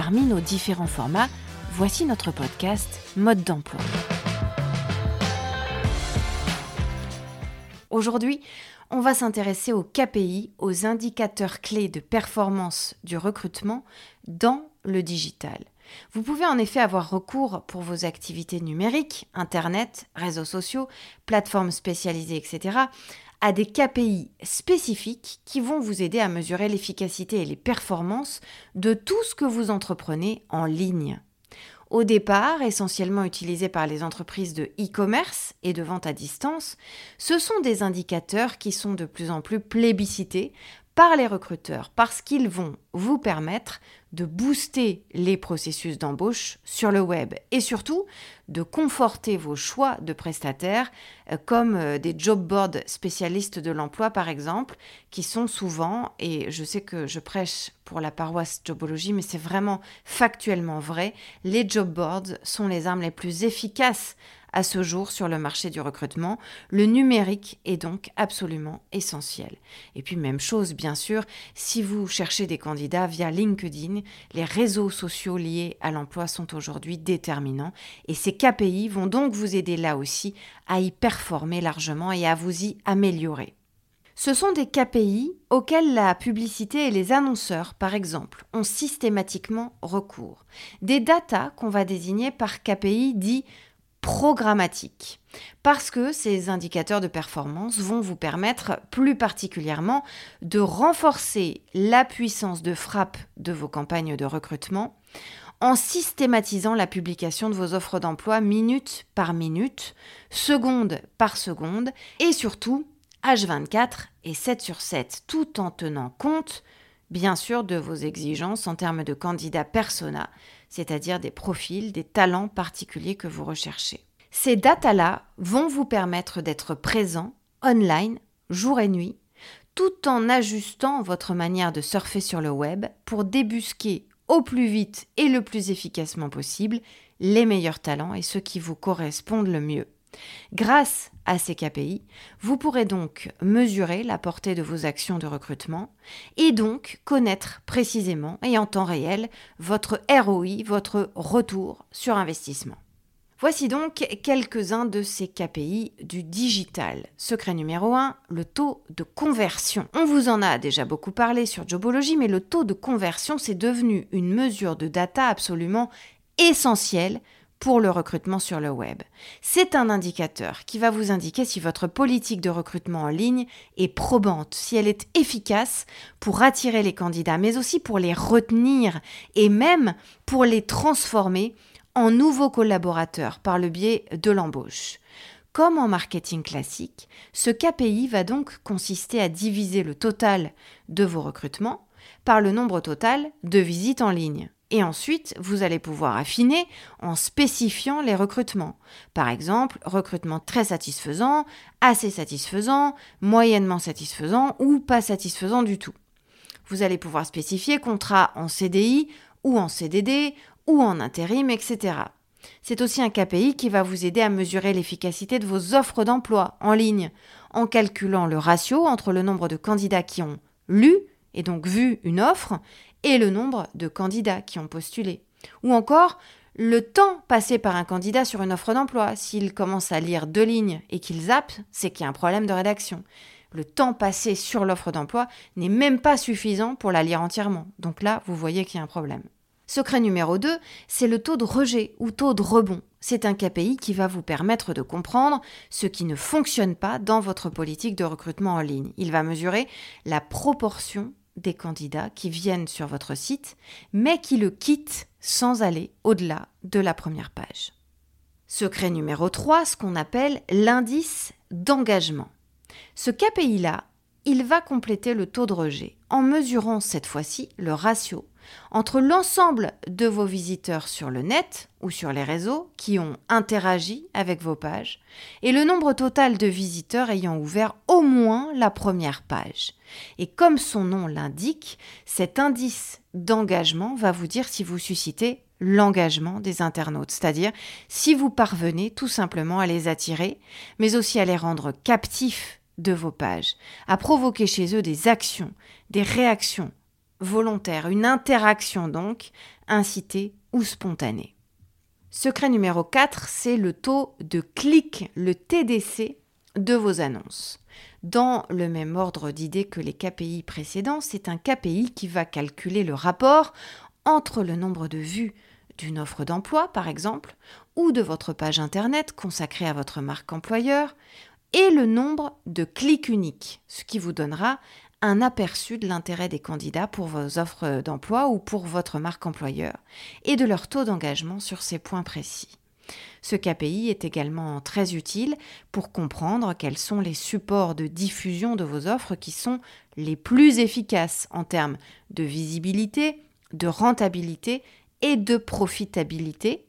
Parmi nos différents formats, voici notre podcast Mode d'emploi. Aujourd'hui, on va s'intéresser aux KPI, aux indicateurs clés de performance du recrutement dans le digital. Vous pouvez en effet avoir recours pour vos activités numériques, Internet, réseaux sociaux, plateformes spécialisées, etc., à des KPI spécifiques qui vont vous aider à mesurer l'efficacité et les performances de tout ce que vous entreprenez en ligne. Au départ, essentiellement utilisés par les entreprises de e-commerce et de vente à distance, ce sont des indicateurs qui sont de plus en plus plébiscités par les recruteurs parce qu'ils vont vous permettre de booster les processus d'embauche sur le web et surtout de conforter vos choix de prestataires euh, comme euh, des job boards spécialistes de l'emploi par exemple qui sont souvent et je sais que je prêche pour la paroisse Jobologie mais c'est vraiment factuellement vrai les job boards sont les armes les plus efficaces à ce jour sur le marché du recrutement. Le numérique est donc absolument essentiel. Et puis même chose, bien sûr, si vous cherchez des candidats via LinkedIn, les réseaux sociaux liés à l'emploi sont aujourd'hui déterminants et ces KPI vont donc vous aider là aussi à y performer largement et à vous y améliorer. Ce sont des KPI auxquels la publicité et les annonceurs, par exemple, ont systématiquement recours. Des datas qu'on va désigner par KPI dits programmatique. Parce que ces indicateurs de performance vont vous permettre plus particulièrement de renforcer la puissance de frappe de vos campagnes de recrutement en systématisant la publication de vos offres d'emploi minute par minute, seconde par seconde, et surtout H24 et 7 sur 7, tout en tenant compte, bien sûr, de vos exigences en termes de candidats persona, c'est-à-dire des profils, des talents particuliers que vous recherchez. Ces datas-là vont vous permettre d'être présent online, jour et nuit, tout en ajustant votre manière de surfer sur le web pour débusquer au plus vite et le plus efficacement possible les meilleurs talents et ceux qui vous correspondent le mieux. Grâce à ces KPI, vous pourrez donc mesurer la portée de vos actions de recrutement et donc connaître précisément et en temps réel votre ROI, votre retour sur investissement. Voici donc quelques-uns de ces KPI du digital. Secret numéro 1, le taux de conversion. On vous en a déjà beaucoup parlé sur Jobology, mais le taux de conversion, c'est devenu une mesure de data absolument essentielle pour le recrutement sur le web. C'est un indicateur qui va vous indiquer si votre politique de recrutement en ligne est probante, si elle est efficace pour attirer les candidats, mais aussi pour les retenir et même pour les transformer en nouveaux collaborateurs par le biais de l'embauche. Comme en marketing classique, ce KPI va donc consister à diviser le total de vos recrutements par le nombre total de visites en ligne. Et ensuite, vous allez pouvoir affiner en spécifiant les recrutements. Par exemple, recrutement très satisfaisant, assez satisfaisant, moyennement satisfaisant ou pas satisfaisant du tout. Vous allez pouvoir spécifier contrat en CDI ou en CDD ou en intérim, etc. C'est aussi un KPI qui va vous aider à mesurer l'efficacité de vos offres d'emploi en ligne, en calculant le ratio entre le nombre de candidats qui ont lu et donc vu une offre et le nombre de candidats qui ont postulé. Ou encore le temps passé par un candidat sur une offre d'emploi. S'il commence à lire deux lignes et qu'il zappe, c'est qu'il y a un problème de rédaction. Le temps passé sur l'offre d'emploi n'est même pas suffisant pour la lire entièrement. Donc là, vous voyez qu'il y a un problème. Secret numéro 2, c'est le taux de rejet ou taux de rebond. C'est un KPI qui va vous permettre de comprendre ce qui ne fonctionne pas dans votre politique de recrutement en ligne. Il va mesurer la proportion des candidats qui viennent sur votre site, mais qui le quittent sans aller au-delà de la première page. Secret numéro 3, ce qu'on appelle l'indice d'engagement. Ce KPI-là, il va compléter le taux de rejet en mesurant cette fois-ci le ratio entre l'ensemble de vos visiteurs sur le net ou sur les réseaux qui ont interagi avec vos pages et le nombre total de visiteurs ayant ouvert au moins la première page. Et comme son nom l'indique, cet indice d'engagement va vous dire si vous suscitez l'engagement des internautes, c'est-à-dire si vous parvenez tout simplement à les attirer, mais aussi à les rendre captifs de vos pages, à provoquer chez eux des actions, des réactions volontaires, une interaction donc, incitée ou spontanée. Secret numéro 4, c'est le taux de clic, le TDC, de vos annonces. Dans le même ordre d'idées que les KPI précédents, c'est un KPI qui va calculer le rapport entre le nombre de vues d'une offre d'emploi, par exemple, ou de votre page Internet consacrée à votre marque employeur, et le nombre de clics uniques, ce qui vous donnera un aperçu de l'intérêt des candidats pour vos offres d'emploi ou pour votre marque employeur, et de leur taux d'engagement sur ces points précis. Ce KPI est également très utile pour comprendre quels sont les supports de diffusion de vos offres qui sont les plus efficaces en termes de visibilité, de rentabilité et de profitabilité.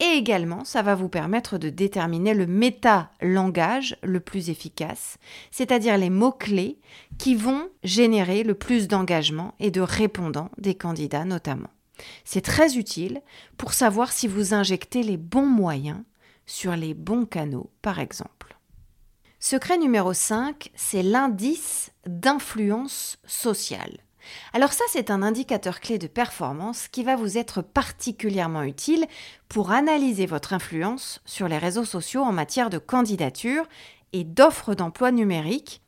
Et également, ça va vous permettre de déterminer le méta-langage le plus efficace, c'est-à-dire les mots-clés qui vont générer le plus d'engagement et de répondants des candidats notamment. C'est très utile pour savoir si vous injectez les bons moyens sur les bons canaux, par exemple. Secret numéro 5, c'est l'indice d'influence sociale. Alors ça, c'est un indicateur clé de performance qui va vous être particulièrement utile pour analyser votre influence sur les réseaux sociaux en matière de candidature et d'offres d'emploi numériques.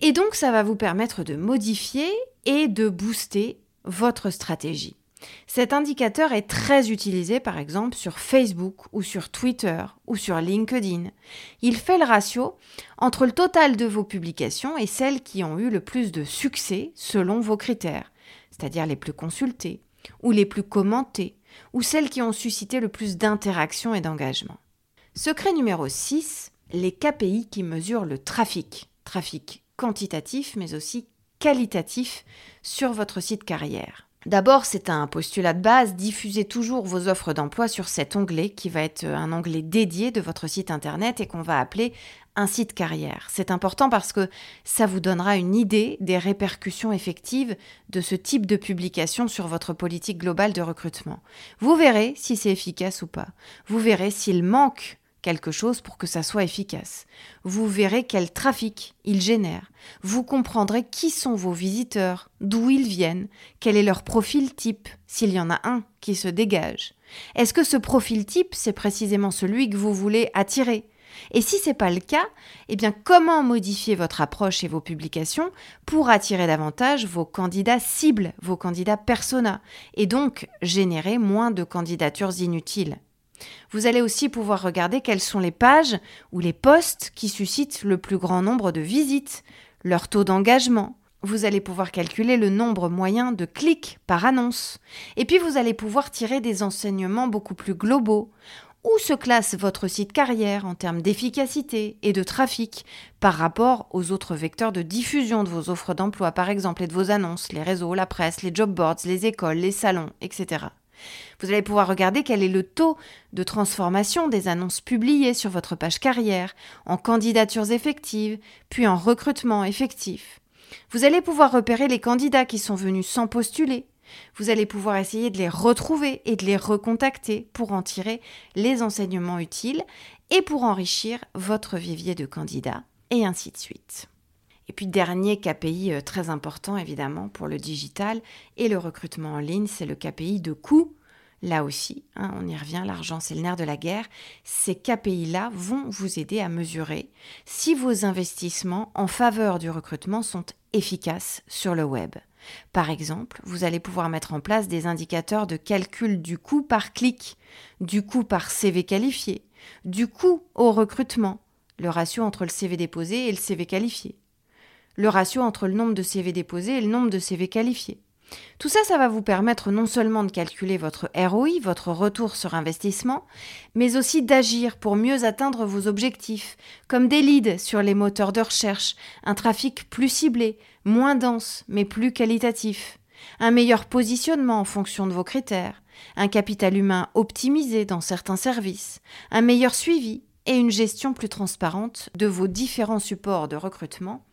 Et donc, ça va vous permettre de modifier et de booster votre stratégie. Cet indicateur est très utilisé par exemple sur Facebook ou sur Twitter ou sur LinkedIn. Il fait le ratio entre le total de vos publications et celles qui ont eu le plus de succès selon vos critères, c'est-à-dire les plus consultées ou les plus commentées ou celles qui ont suscité le plus d'interactions et d'engagement. Secret numéro 6, les KPI qui mesurent le trafic. Trafic quantitatif mais aussi qualitatif sur votre site carrière. D'abord, c'est un postulat de base, diffusez toujours vos offres d'emploi sur cet onglet qui va être un onglet dédié de votre site internet et qu'on va appeler un site carrière. C'est important parce que ça vous donnera une idée des répercussions effectives de ce type de publication sur votre politique globale de recrutement. Vous verrez si c'est efficace ou pas. Vous verrez s'il manque quelque chose pour que ça soit efficace. Vous verrez quel trafic il génère. Vous comprendrez qui sont vos visiteurs, d'où ils viennent, quel est leur profil type, s'il y en a un qui se dégage. Est-ce que ce profil type, c'est précisément celui que vous voulez attirer? Et si ce n'est pas le cas, eh bien comment modifier votre approche et vos publications pour attirer davantage vos candidats cibles, vos candidats persona, et donc générer moins de candidatures inutiles? Vous allez aussi pouvoir regarder quelles sont les pages ou les posts qui suscitent le plus grand nombre de visites, leur taux d'engagement. Vous allez pouvoir calculer le nombre moyen de clics par annonce. Et puis vous allez pouvoir tirer des enseignements beaucoup plus globaux. Où se classe votre site carrière en termes d'efficacité et de trafic par rapport aux autres vecteurs de diffusion de vos offres d'emploi, par exemple, et de vos annonces, les réseaux, la presse, les job boards, les écoles, les salons, etc. Vous allez pouvoir regarder quel est le taux de transformation des annonces publiées sur votre page carrière, en candidatures effectives, puis en recrutement effectif. Vous allez pouvoir repérer les candidats qui sont venus sans postuler. Vous allez pouvoir essayer de les retrouver et de les recontacter pour en tirer les enseignements utiles et pour enrichir votre vivier de candidats, et ainsi de suite. Et puis dernier KPI euh, très important évidemment pour le digital et le recrutement en ligne, c'est le KPI de coût. Là aussi, hein, on y revient, l'argent c'est le nerf de la guerre. Ces KPI-là vont vous aider à mesurer si vos investissements en faveur du recrutement sont efficaces sur le web. Par exemple, vous allez pouvoir mettre en place des indicateurs de calcul du coût par clic, du coût par CV qualifié, du coût au recrutement, le ratio entre le CV déposé et le CV qualifié le ratio entre le nombre de CV déposés et le nombre de CV qualifiés. Tout ça, ça va vous permettre non seulement de calculer votre ROI, votre retour sur investissement, mais aussi d'agir pour mieux atteindre vos objectifs, comme des leads sur les moteurs de recherche, un trafic plus ciblé, moins dense, mais plus qualitatif. un meilleur positionnement en fonction de vos critères, un capital humain optimisé dans certains services, un meilleur suivi et une gestion plus transparente de vos différents supports de recrutement,